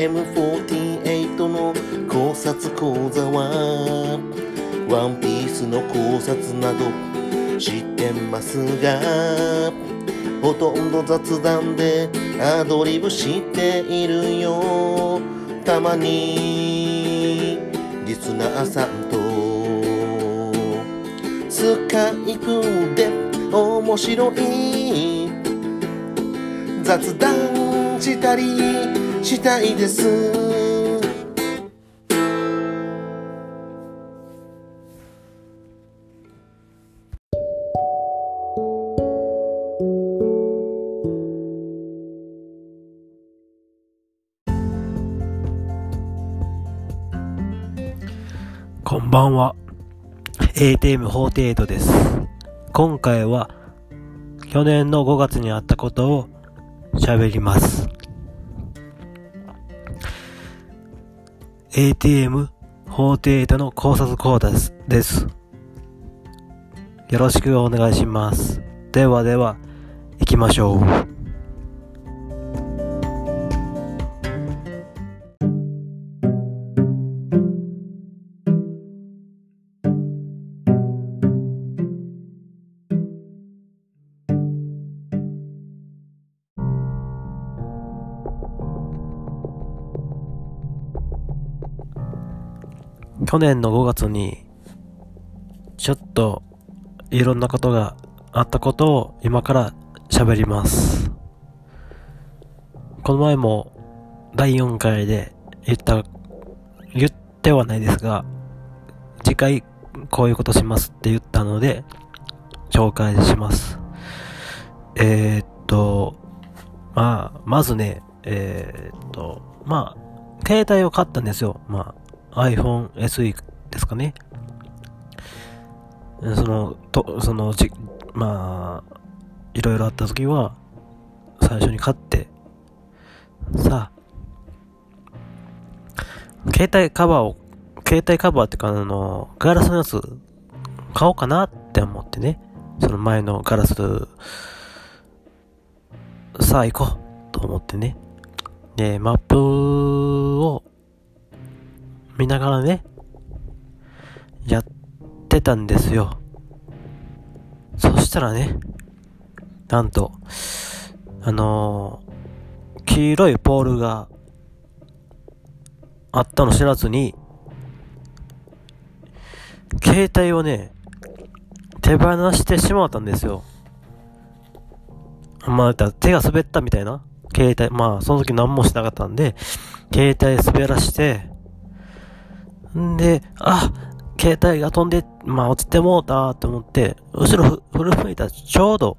M48 の考察講座はワンピースの考察など知ってますがほとんど雑談でアドリブしているよ。たまにリスナーさんとスカイプで面白い雑談したりしたいですこんばんは。ATM48 です。今回は、去年の5月にあったことを喋ります。ATM48 の考察講座です。です。よろしくお願いします。ではでは、行きましょう。去年の5月に、ちょっといろんなことがあったことを今から喋ります。この前も第4回で言った、言ってはないですが、次回こういうことしますって言ったので、紹介します。えー、っと、まあ、まずね、えー、っと、まあ、携帯を買ったんですよ。まあ、iPhone SE ですかね。その、と、その、じ、まあ、いろいろあった時は、最初に買って、さあ、携帯カバーを、携帯カバーってか、あの、ガラスのやつ、買おうかなって思ってね、その前のガラス、さあ行こうと思ってね。で、マップを見ながらね、やってたんですよ。そしたらね、なんと、あのー、黄色いポールがあったの知らずに、携帯をね、手放してしまったんですよ。まあ、手が滑ったみたいな。携帯、まあ、その時何もしなかったんで、携帯滑らして、んで、あ、携帯が飛んで、まあ落ちてもうたと思って、後ろ振り向いたちょうど、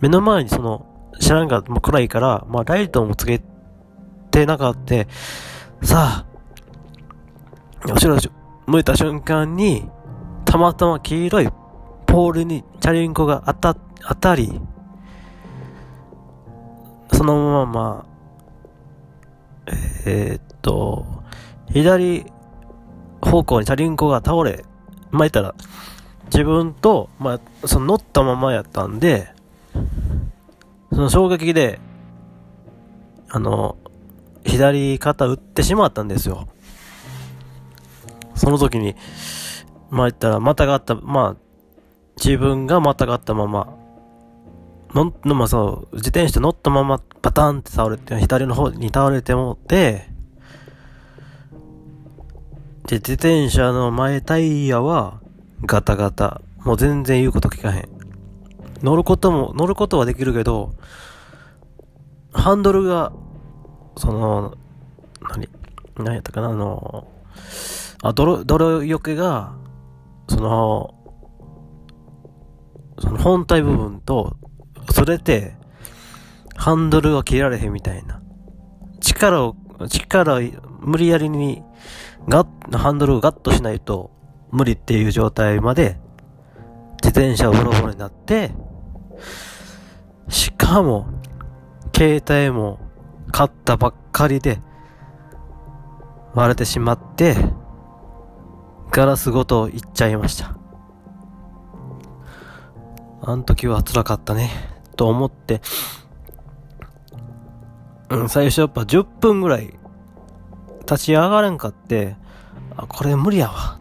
目の前にその、知らんが、まあ、暗いから、まあライトもつけてなかった。さあ、後ろ向いた瞬間に、たまたま黄色いポールにチャリンコが当た、当たり、そのまままあ、えー、っと、左方向にチャリンコが倒れ、まあ、言ったら、自分と、まあ、その乗ったままやったんで、その衝撃で、あの、左肩打ってしまったんですよ。その時に、まあ、言ったら、またがった、まあ、自分がまたがったまま、の、のまあ、そう、自転車乗ったまま、パタンって倒れて、左の方に倒れてもって、で、自転車の前タイヤはガタガタ。もう全然言うこと聞かへん。乗ることも、乗ることはできるけど、ハンドルが、その、何、何やったかな、あの、あ、泥、泥よけが、その、その本体部分と、それて、ハンドルが切られへんみたいな。力を、力を無理やりにガッ、ハンドルをガッとしないと無理っていう状態まで自転車をボロボロになって、しかも、携帯も買ったばっかりで割れてしまって、ガラスごといっちゃいました。あの時は辛かったね、と思って、うん、最初やっぱ10分ぐらい立ち上がれんかって、あ、これ無理やわ。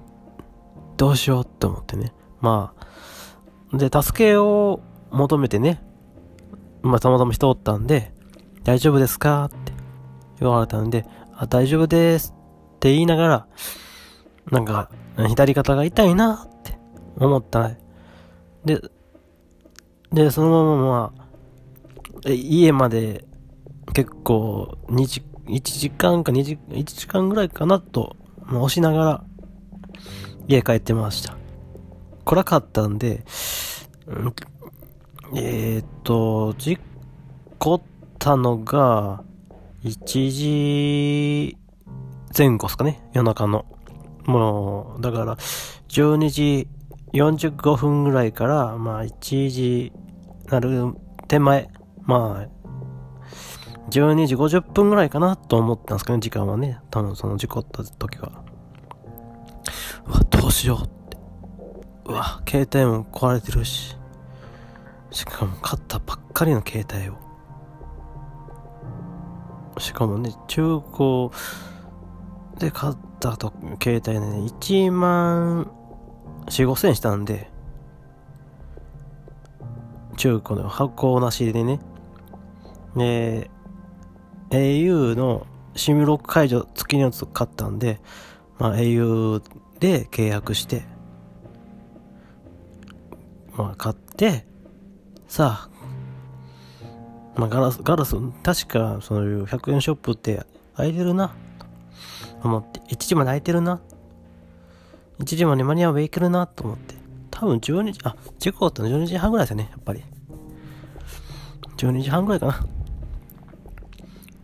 どうしようって思ってね。まあ、で、助けを求めてね、まあ、たまたま人おったんで、大丈夫ですかって言われたんで、あ、大丈夫ですって言いながら、なんか、左肩が痛いなって思った。で、で、そのまままあ、家まで結構2時、1時間か2時、1時間ぐらいかなと、まあ押しながら家帰ってました。暗かったんで、うんえーっと、事故ったのが、1時前後ですかね、夜中の。もう、だから、12時45分ぐらいから、まあ、1時なる手前、まあ、12時50分ぐらいかなと思ったんですかね、時間はね。多分その事故った時は。うわ、どうしようって。うわ、携帯も壊れてるし。しかも買ったばっかりの携帯を。しかもね、中古で買ったと携帯ね、1万4、5千したんで、中古の箱なしでね、で、au の SIM ロック解除付きのやつ買ったんで、まあ au で契約して、まあ買って、さあ、まあガラス、ガラス、確かそういう100円ショップって空いてるな、と思って、1時まで空いてるな、1時まで間に合えばいけるな、と思って、多分12時、あ、事故ったの12時半ぐらいですよね、やっぱり。12時半ぐらいかな。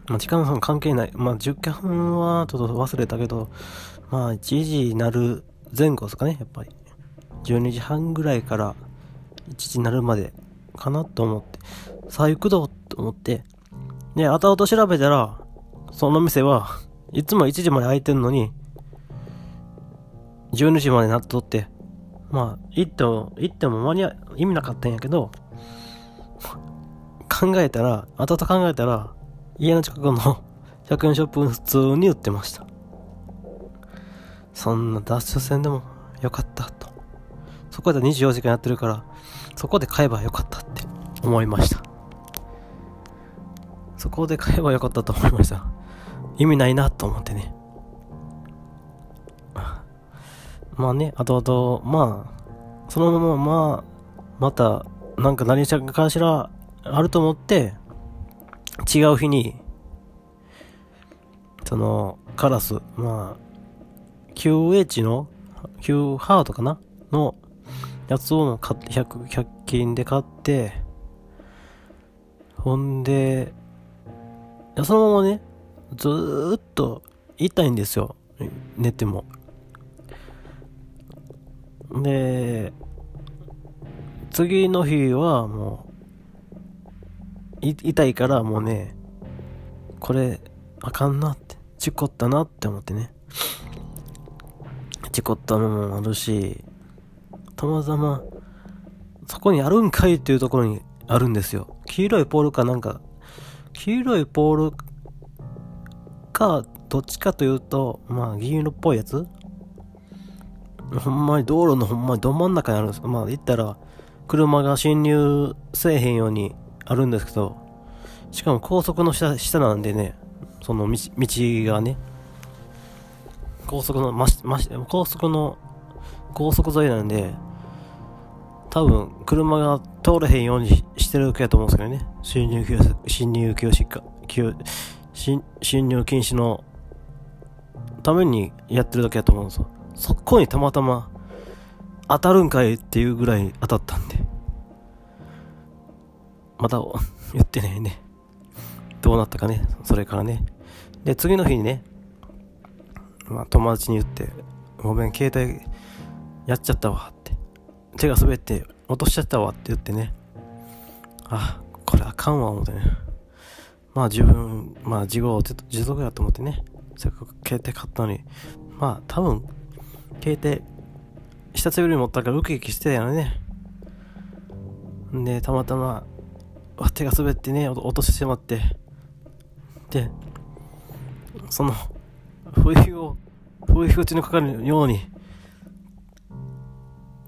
まあ、時間は関係ない。まあ、10分はちょっと忘れたけど、まあ、1時なる前後ですかね、やっぱり。12時半ぐらいから1時なるまでかなと思って、さあ行くぞと思って、で、後々調べたら、その店はいつも1時まで開いてんのに、12時までなっとって、まあ、行っても、行っても間に合、意味なかったんやけど、考えたら、後々考えたら、家の近くの 100円ショップ普通に売ってました。そんな脱出戦でもよかったと。そこで24時間やってるから、そこで買えばよかったって思いました。そこで買えばよかったと思いました。意味ないなと思ってね。まあね、後々、まあ、そのまま、まあ、また、なんか何かしらあると思って、違う日に、その、カラス、まあ、QH の、Q ハートかな？のやつを買って、100、100均で買って、ほんで、そのままね、ずーっと痛いんですよ。寝ても。で、次の日はもう、痛いからもうね、これ、あかんなって、事故ったなって思ってね。事故ったのもあるし、たまたま、そこにあるんかいっていうところにあるんですよ。黄色いポールかなんか、黄色いポールか、どっちかというと、まあ、銀色っぽいやつほんまに道路のほんまにど真ん中にあるんです。まあ、言ったら、車が進入せえへんようにあるんですけど、しかも高速の下、下なんでね、その道、道がね、高速の、まし、まし、高速の、高速沿いなんで、多分、車が通れへんようにしてるわけやと思うんですけどね。進入禁止、進入禁止か、禁進進入禁止のためにやってるだけやと思うんですよ。そこにたまたま当たるんかいっていうぐらい当たったんで。また言ってねね。どうなったかね。それからね。で、次の日にね、まあ友達に言って、ごめん、携帯やっちゃったわって。手が滑って落としちゃったわって言ってね。あ、これあかんわ思ってね。まあ自分、まあ自業自得やと思ってね。せっかく携帯買ったのに。まあ多分、携帯、下つより持ったからウキウキしてたよね。んで、たまたま、手が滑ってね、落としてしまって。で、その、不意を、不意打ちのかかるように、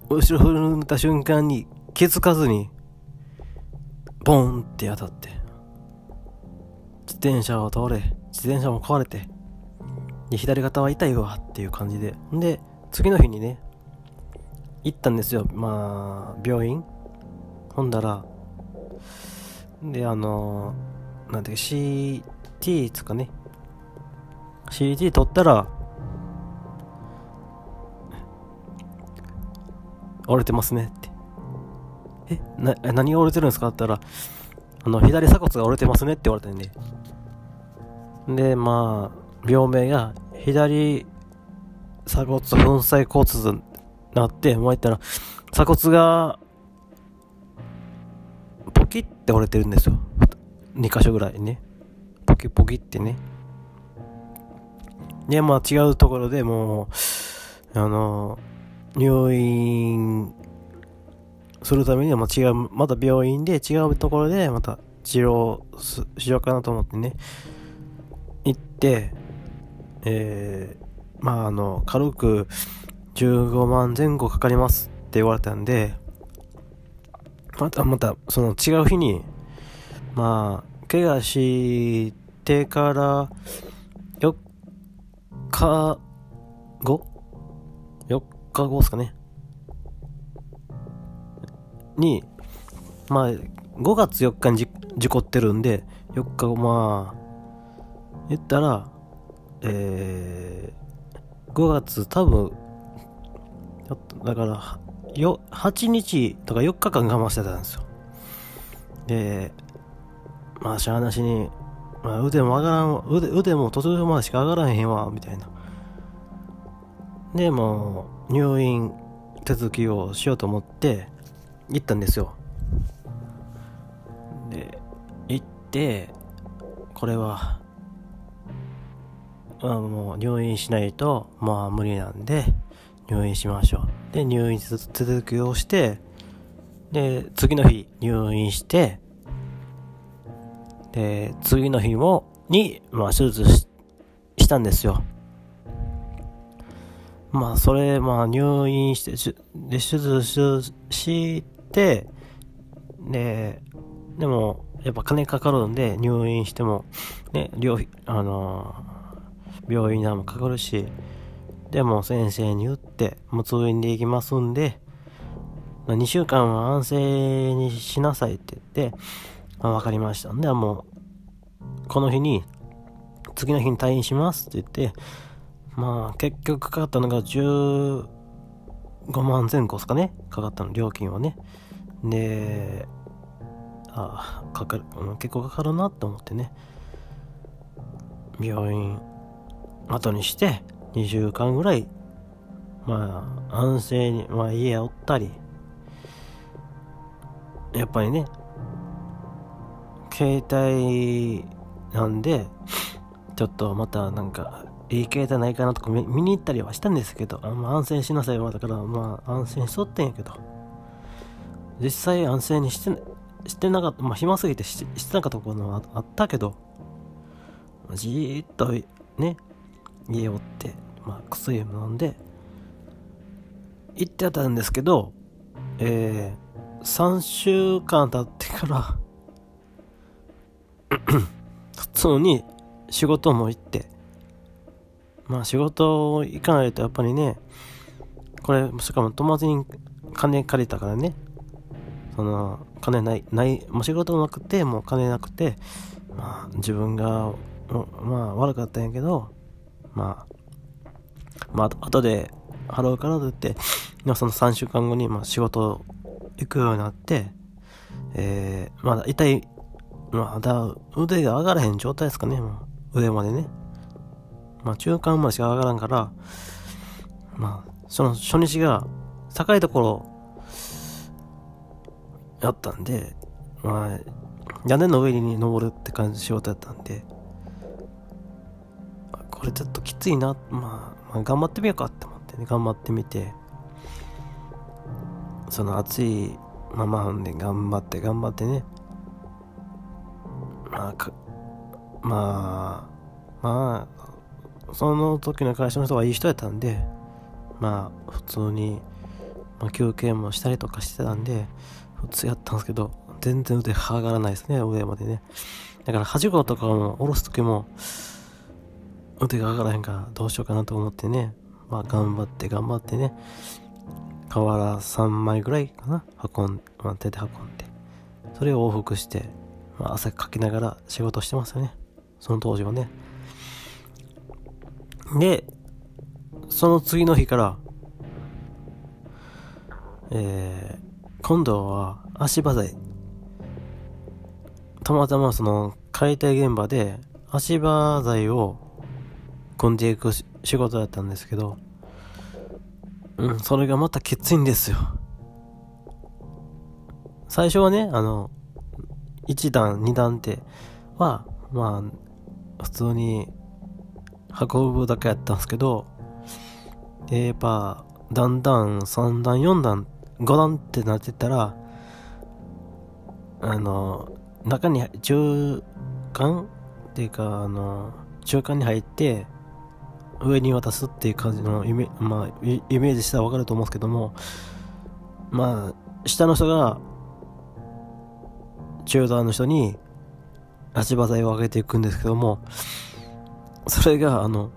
後ろ振るった瞬間に気づかずに、ボーンって当たって、自転車を通れ、自転車も壊れて、で、左肩は痛いわっていう感じで。んで、次の日にね、行ったんですよ。まあ、病院。ほんだら、で、あのなんていう CT つかね。CT 取ったら、折れてますねって。え、な、何が折れてるんですかって言ったら、あの、左鎖骨が折れてますねって言われたんで。で、まあ、病名が、左鎖骨粉砕骨折になって、もう言ったら、鎖骨が、キって折れてるんですよ。2箇所ぐらいね。ポキポキってね。で、まあ違うところでもう、あの、入院するためには、ま違う、また病院で違うところでまた治療しようかなと思ってね、行って、えー、まああの、軽く15万前後かかりますって言われたんで、またまたその違う日に、まあ、怪我してから4日後 ?4 日後ですかね。に、まあ、5月4日に事故ってるんで、4日後、まあ、言ったら、えー、5月多分、だから、よ、8日とか4日間我慢してたんですよ。で、まあ、しゃあなしに、まあ、腕も上がらん、腕、腕も途中までしか上がらへんわ、みたいな。で、もう、入院手続きをしようと思って、行ったんですよ。で、行って、これは、あ、もう入院しないと、まあ無理なんで、入院しましょう。で、入院手続きをして、で、次の日入院して、で、次の日も、に、まあ、手術したんですよ。まあ、それ、まあ、入院して、で、手術して、で、でも、やっぱ金かかるんで、入院しても、ね、療費、あのー、病院代もかかるし、でも先生に言って、もう通院で行きますんで、ま、2週間は安静にしなさいって言って、まあ、わかりました。んで、もう、この日に、次の日に退院しますって言って、まあ、結局かかったのが15万前後ですかね。かかったの、料金はね。で、ああ、かかる、結構かかるなって思ってね。病院後にして、2週間ぐらい、まあ、安静に、まあ家おったり、やっぱりね、携帯なんで、ちょっとまたなんか、いい携帯ないかなとか見に行ったりはしたんですけど、あま、安静しなさいはだから、まあ安静しとってんやけど、実際安静にしてしてなかった、まあ暇すぎてししてなかったこともあったけど、じーっとね、家おって、まあ薬飲んで、行ってたんですけど、えー、3週間経ってから普通に仕事も行って、まあ仕事行かないとやっぱりね、これ、しかも友達に金借りたからね、その、金ない、ない、もう仕事もなくて、もう金なくて、まあ自分が、まあ悪かったんやけど、まあ、まあ後で払うからと言って、まあその3週間後に、まあ仕事行くようになって、えー、まだ痛いまだ腕が上がらへん状態ですかね、もう上までね。まあ中間までしか上がらんから、まあ、その初日が高いところやったんで、まあ、屋根の上に登るって感じの仕事やったんで、これちょっときついな、まあ、まあ、頑張ってみようかって思ってね、頑張ってみて、その暑いままほんで頑張って頑張ってね、まあ、か、まあ、まあ、その時の会社の人はいい人やったんで、まあ、普通に、ま、休憩もしたりとかしてたんで、普通やったんですけど、全然腕上がらないですね、上までね。だから、はじことかも下ろす時も、腕が上がらへんからどうしようかなと思ってね、まあ、頑張って頑張ってね、瓦3枚ぐらいかな、運ん、まあ、手で運んで、それを往復して、まあ、汗かきながら仕事してますよね。その当時はね。で、その次の日から、えー、今度は足場材。たまたまその解体現場で足場材を組んでいく仕事だったんですけど、うん、それがまたきついんですよ。最初はね、あの、1段、2段っては、まあ、普通に運ぶだけやったんですけど、えやっぱ、だんだん3段、4段、5段ってなってたら、あの、中に中間っていうか、あの、中間に入って、上に渡すっていう感じのイメ,、まあ、イメージしたらわかると思うんですけども、まあ、下の人が、中段の人に、足場材を上げていくんですけども、それが、あの、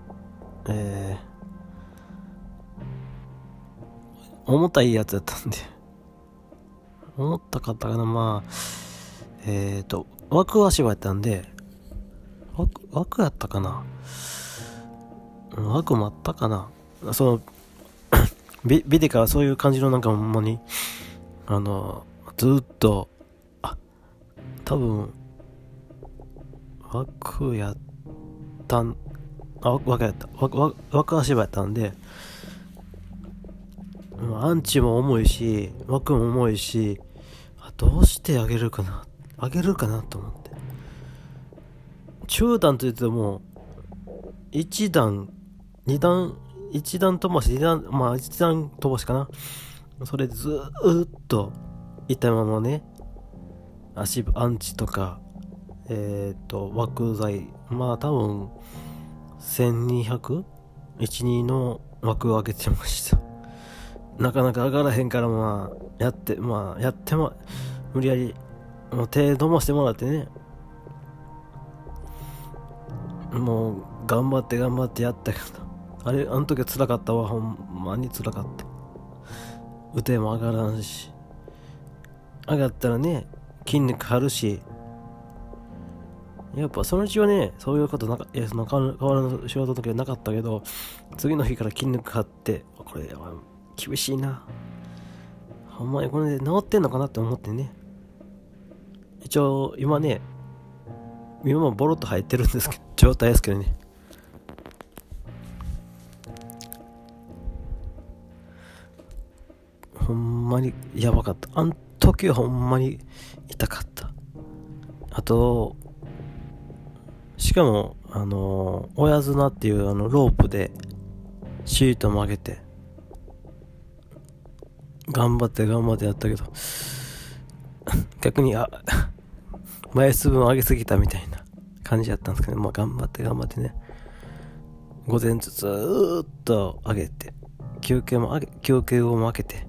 えー、重たいやつだったんで、重たかったかな、まあ、えっ、ー、と、枠足場やったんで、枠、枠やったかな。枠もあったかなその、ビビデカはそういう感じのなんかほんまに、あの、ずっと、あ、多分、枠やったん、あ、枠やった。枠、足場やったんで、アンチも重いし、枠も重いし、あどうしてあげるかなあげるかなと思って。中段と言っても、1段、2段、1段飛ばし、2段、まあ1段飛ばしかな。それずーっといたままね、足、アンチとか、えっ、ー、と、枠材、まあ多分、1200?12 の枠を上げてました。なかなか上がらへんからまあ、やって、まあ、やっても、無理やり、もう手止ましてもらってね、もう、頑張って頑張ってやったけど、あれ、あの時は辛かったわ、ほんまに辛かった。腕も上がらんし、上がったらね、筋肉張るし、やっぱそのうちはね、そういうことなか、いや、その変わらぬ仕事の時はなかったけど、次の日から筋肉張って、これ厳しいな。ほんまにこれで治ってんのかなって思ってね。一応、今ね、今もボロッと入ってるんですけど、状態ですけどね。まにやばかった。あん時はほんまに痛かった。あと、しかも、あの、親綱っていうあのロープでシートも上げて、頑張って頑張ってやったけど、逆に、あ、枚数分上げすぎたみたいな感じやったんですけど、まあ頑張って頑張ってね、午前中ずーっと上げて、休憩も上げ、休憩後も開けて、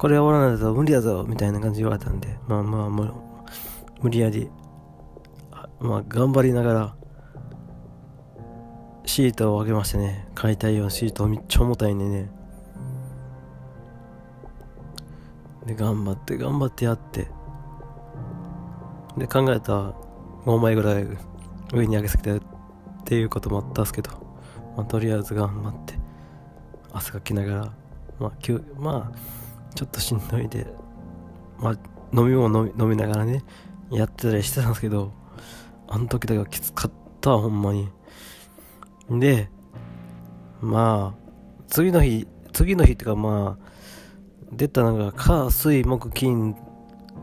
これ終わらないと無理やぞみたいな感じで言われたんで、まあまあ、もう、無理やりまあ、頑張りながら、シートを上げましてね、解体用シートめっちゃ重たいんでね。で、頑張って頑張ってやって。で、考えたら5枚ぐらい上に上げすぎてっていうこともあったんですけど、まあ、とりあえず頑張って、汗かきながら、まあ、急まあ、ちょっとしんどいで、まあ、飲み物飲み飲みながらね、やってたりしてたんですけど、あの時だけはきつかったほんまに。で、まあ、次の日、次の日っていうかまあ、出たのが、火、水、木、金、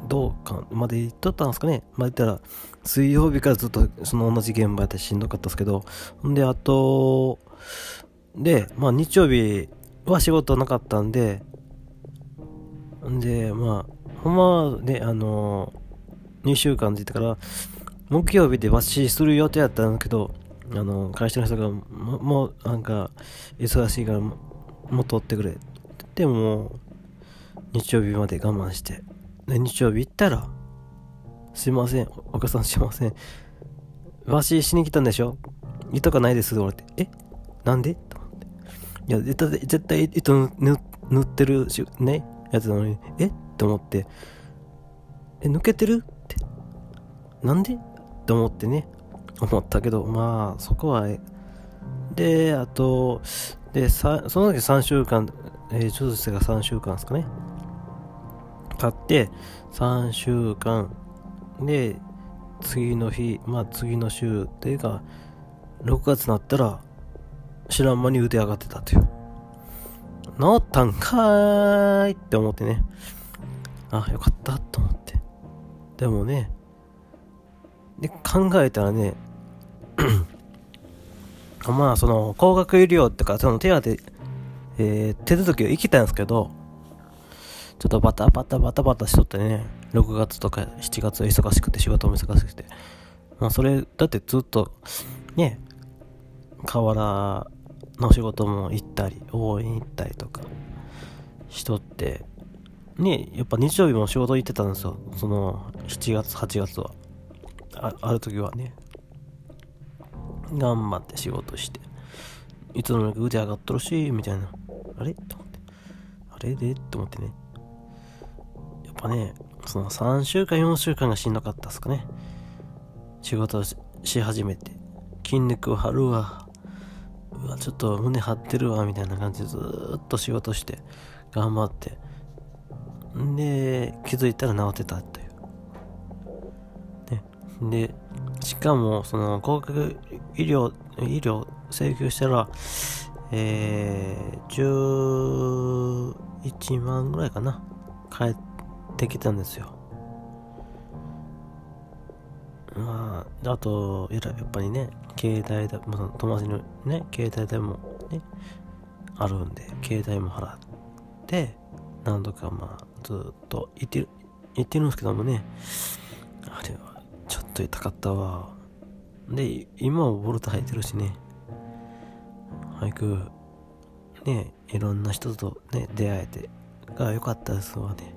土間まで行っとったんですかね。まあ言ったら、水曜日からずっとその同じ現場やってしんどかったんですけど、んで、あと、で、まあ日曜日は仕事なかったんで、んで、まあ、ほんまね、あのー、2週間って言ったから、木曜日で抜歯する予定やったんだけど、あの、会社の人が、ももう、なんか、忙しいからも、もっとってくれ。でも、日曜日まで我慢して。で、日曜日行ったら、すいません、お母さんすいません。わししに来たんでしょ？糸がないです、って。え？なんで？と思って。いや、絶対、絶対糸塗ってるし、ね、やつなのに、え？と思って。え、抜けてる？って。なんで？と思ってね、思ったけど、まあ、そこは、で、あと、で、その時3週間、えー、手術が3週間ですかね。経って、3週間で、次の日、まあ次の週っていうか、6月になったら、知らん間に腕上がってたという。治ったんかーいって思ってね。あ、よかったと思って。でもね、で、考えたらね、まあ、その、高額医療ってか、その手当て、えー、手続きを生きたんですけど、ちょっとバタバタバタバタしとってね、6月とか7月は忙しくて仕事も忙しくて、まあそれ、だってずっと、ね、河原の仕事も行ったり、応援行ったりとか、しとって、ね、やっぱ日曜日も仕事行ってたんですよ。その、7月、8月は。あある時はね。頑張って仕事して。いつの間にか腕上がっとるし、みたいな。あれ？と思って。あれで？と思ってねやっ。ぱね、その3週間、4週間がしんどかったっすかね。仕事し始めて、筋肉を張るわ。うわ、ちょっと胸張ってるわ、みたいな感じでずっと仕事して、頑張って。んで、気づいたら治ってたという。ね。で、しかも、その、高額医療、医療請求したら、えー、11万ぐらいかな。帰ってきたんですよ。まあ、あと、やっぱりね、携帯だ、まあ、友達のね、携帯代もね、あるんで、携帯も払って、何度かまあ、ずっと言ってる、言ってるんですけどもね、あれは、ちょっと痛かったわ。で、今はボルト履いてるしね、俳句、ね、いろんな人とね、出会えて、が良かったですわね。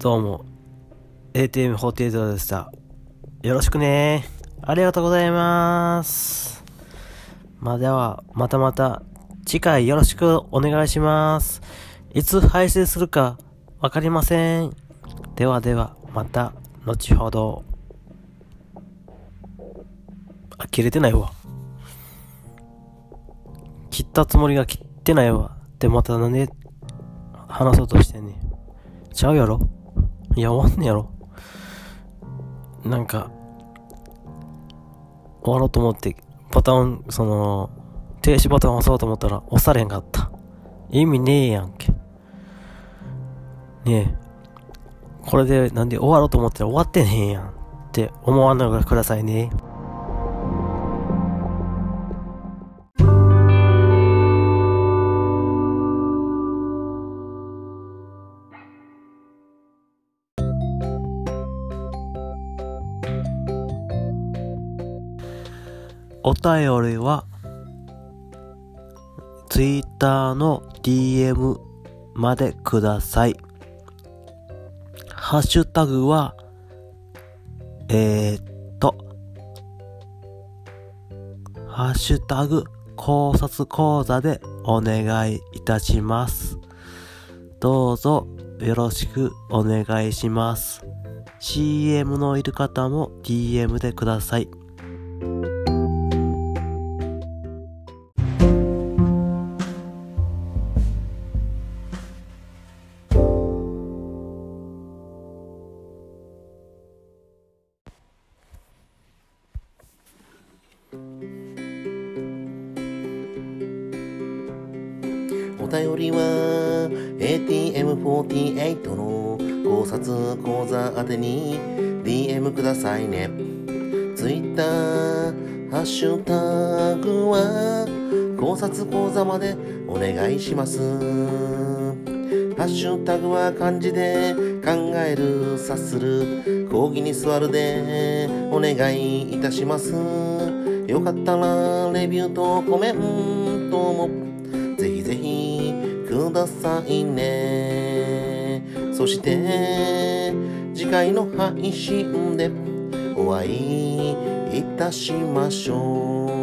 どうも、ATM48 でした。よろしくねありがとうございます。まあ、では、またまた、次回よろしくお願いします。いつ配信するか、わかりません。ではでは、また、後ほど。あ、切れてないわ。切ったつもりが切ってないわ。で、またなんで、話そうとしてんねちゃうやろいや、終わんねやろ。なんか、終わろうと思って、ボタン、その、停止ボタン押そうと思ったら押されんかった。意味ねえやんけ。ねえ。これでなんで終わろうと思ったら終わってねえやんって思わないでくださいね。お便りは、Twitter の DM までください。ハッシュタグは、えー、っと、ハッシュタグ考察講座でお願いいたします。どうぞよろしくお願いします。CM のいる方も DM でください。48の考察講座宛てに DM くださいね Twitter ハッシュタグは考察講座までお願いしますハッシュタグは漢字で考える察する講義に座るでお願いいたしますよかったらレビューとコメントもぜひぜひくださいねそして次回の配信でお会いいたしましょう。